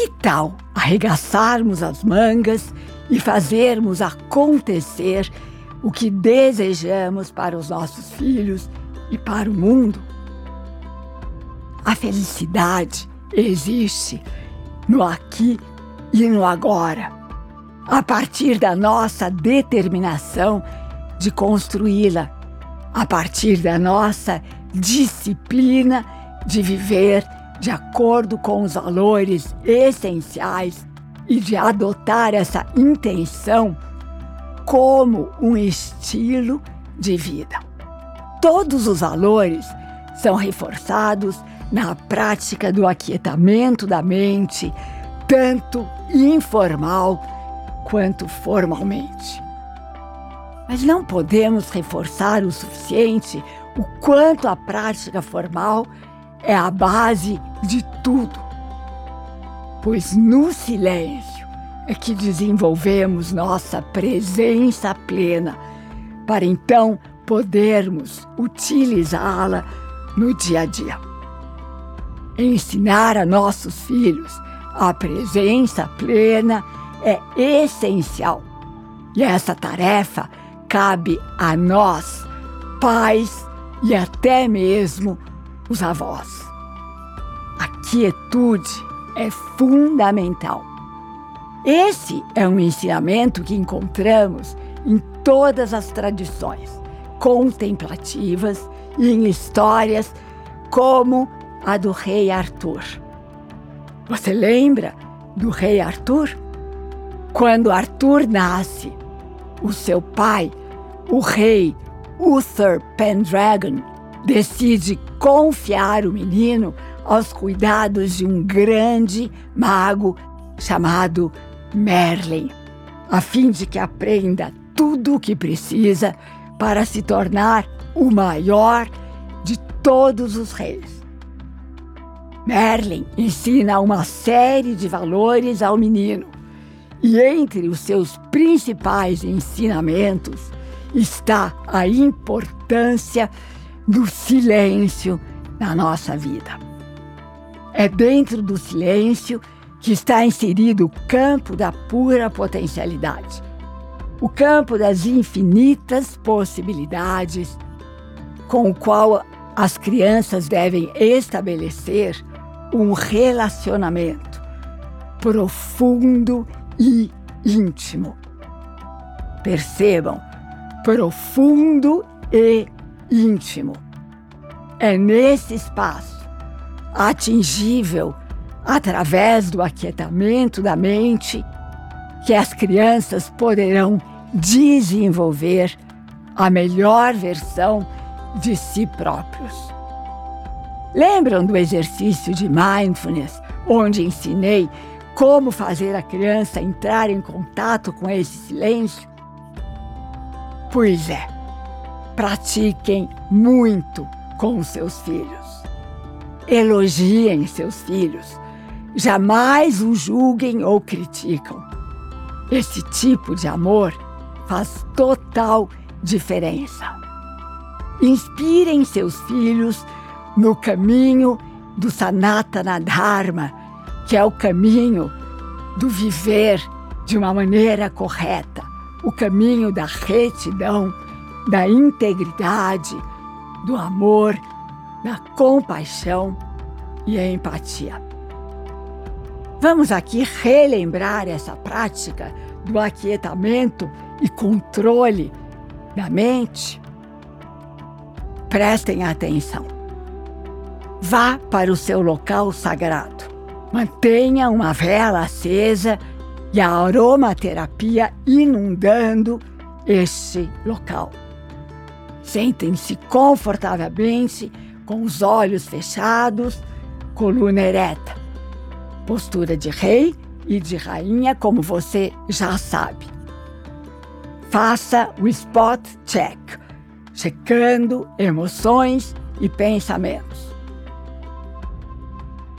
Que tal arregaçarmos as mangas e fazermos acontecer o que desejamos para os nossos filhos e para o mundo? A felicidade existe no aqui e no agora, a partir da nossa determinação de construí-la, a partir da nossa disciplina de viver de acordo com os valores essenciais e de adotar essa intenção como um estilo de vida. Todos os valores são reforçados na prática do aquietamento da mente, tanto informal quanto formalmente. Mas não podemos reforçar o suficiente o quanto a prática formal é a base de tudo. Pois no silêncio é que desenvolvemos nossa presença plena, para então podermos utilizá-la no dia a dia. Ensinar a nossos filhos a presença plena é essencial. E essa tarefa cabe a nós, pais e até mesmo os avós. A quietude é fundamental. Esse é um ensinamento que encontramos em todas as tradições contemplativas e em histórias como a do rei Arthur. Você lembra do rei Arthur? Quando Arthur nasce, o seu pai, o rei Uther Pendragon, decide confiar o menino aos cuidados de um grande mago chamado Merlin, a fim de que aprenda tudo o que precisa para se tornar o maior de todos os reis. Merlin ensina uma série de valores ao menino, e entre os seus principais ensinamentos está a importância do silêncio na nossa vida. É dentro do silêncio que está inserido o campo da pura potencialidade, o campo das infinitas possibilidades com o qual as crianças devem estabelecer um relacionamento profundo e íntimo. Percebam, profundo e íntimo. É nesse espaço, atingível através do aquietamento da mente, que as crianças poderão desenvolver a melhor versão de si próprios. Lembram do exercício de mindfulness, onde ensinei como fazer a criança entrar em contato com esse silêncio? Pois é Pratiquem muito com seus filhos. Elogiem seus filhos. Jamais os julguem ou criticam. Esse tipo de amor faz total diferença. Inspirem seus filhos no caminho do Sanatana Dharma, que é o caminho do viver de uma maneira correta, o caminho da retidão da integridade, do amor, da compaixão e a empatia. Vamos aqui relembrar essa prática do aquietamento e controle da mente. Prestem atenção. Vá para o seu local sagrado. Mantenha uma vela acesa e a aromaterapia inundando este local. Sentem-se confortavelmente, com os olhos fechados, coluna ereta. postura de rei e de rainha, como você já sabe. Faça o spot check, checando emoções e pensamentos.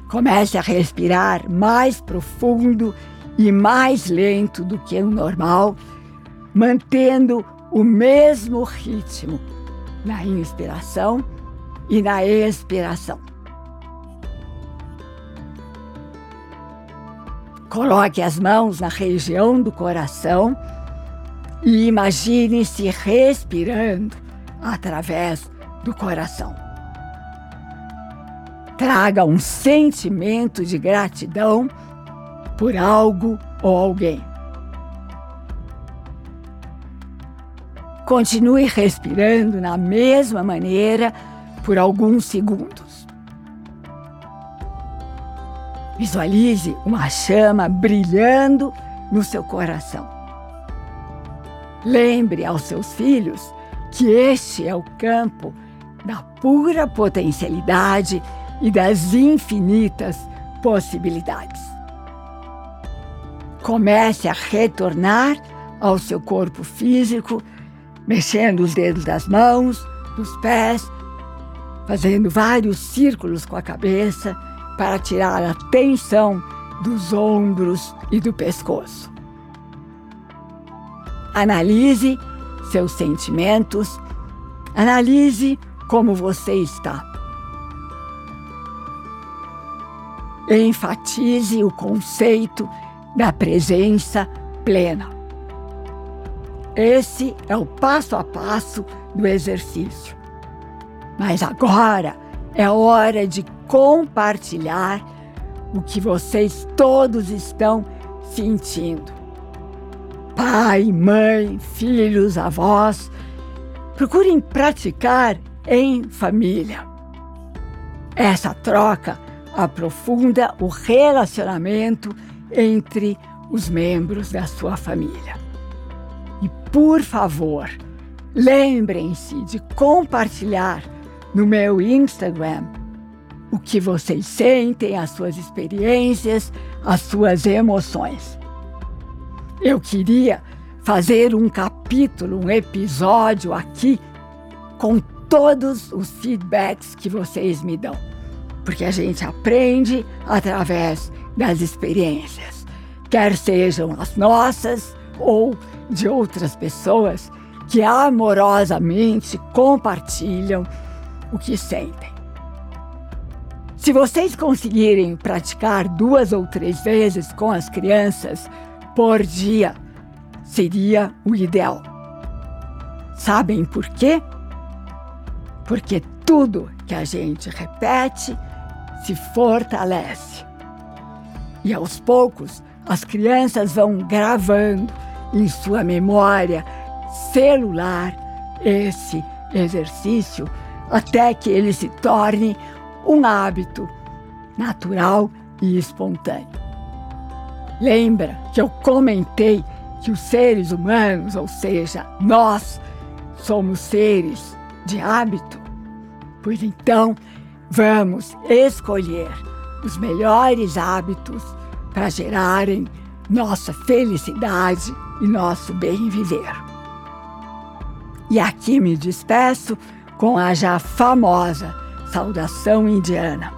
Comece a respirar mais profundo e mais lento do que o normal, mantendo o mesmo ritmo na inspiração e na expiração. Coloque as mãos na região do coração e imagine-se respirando através do coração. Traga um sentimento de gratidão por algo ou alguém. Continue respirando na mesma maneira por alguns segundos. Visualize uma chama brilhando no seu coração. Lembre aos seus filhos que este é o campo da pura potencialidade e das infinitas possibilidades. Comece a retornar ao seu corpo físico, mexendo os dedos das mãos, dos pés, fazendo vários círculos com a cabeça para tirar a tensão dos ombros e do pescoço. Analise seus sentimentos, analise como você está. Enfatize o conceito da presença plena. Esse é o passo a passo do exercício. Mas agora é hora de compartilhar o que vocês todos estão sentindo. Pai, mãe, filhos, avós, procurem praticar em família. Essa troca aprofunda o relacionamento entre os membros da sua família. E, por favor, lembrem-se de compartilhar no meu Instagram o que vocês sentem, as suas experiências, as suas emoções. Eu queria fazer um capítulo, um episódio aqui com todos os feedbacks que vocês me dão, porque a gente aprende através das experiências, quer sejam as nossas ou de outras pessoas que amorosamente compartilham o que sentem. Se vocês conseguirem praticar duas ou três vezes com as crianças por dia, seria o ideal. Sabem por quê? Porque tudo que a gente repete se fortalece. E aos poucos, as crianças vão gravando em sua memória celular esse exercício até que ele se torne um hábito natural e espontâneo. Lembra que eu comentei que os seres humanos, ou seja, nós, somos seres de hábito? Pois então, vamos escolher os melhores hábitos para gerarem nossa felicidade e nosso bem viver. E aqui me despeço com a já famosa saudação indiana.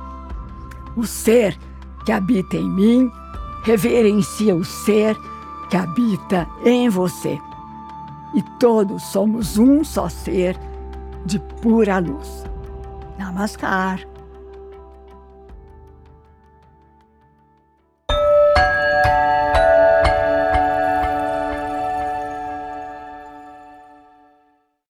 O ser que habita em mim reverencia o ser que habita em você. E todos somos um só ser de pura luz. Namaskar.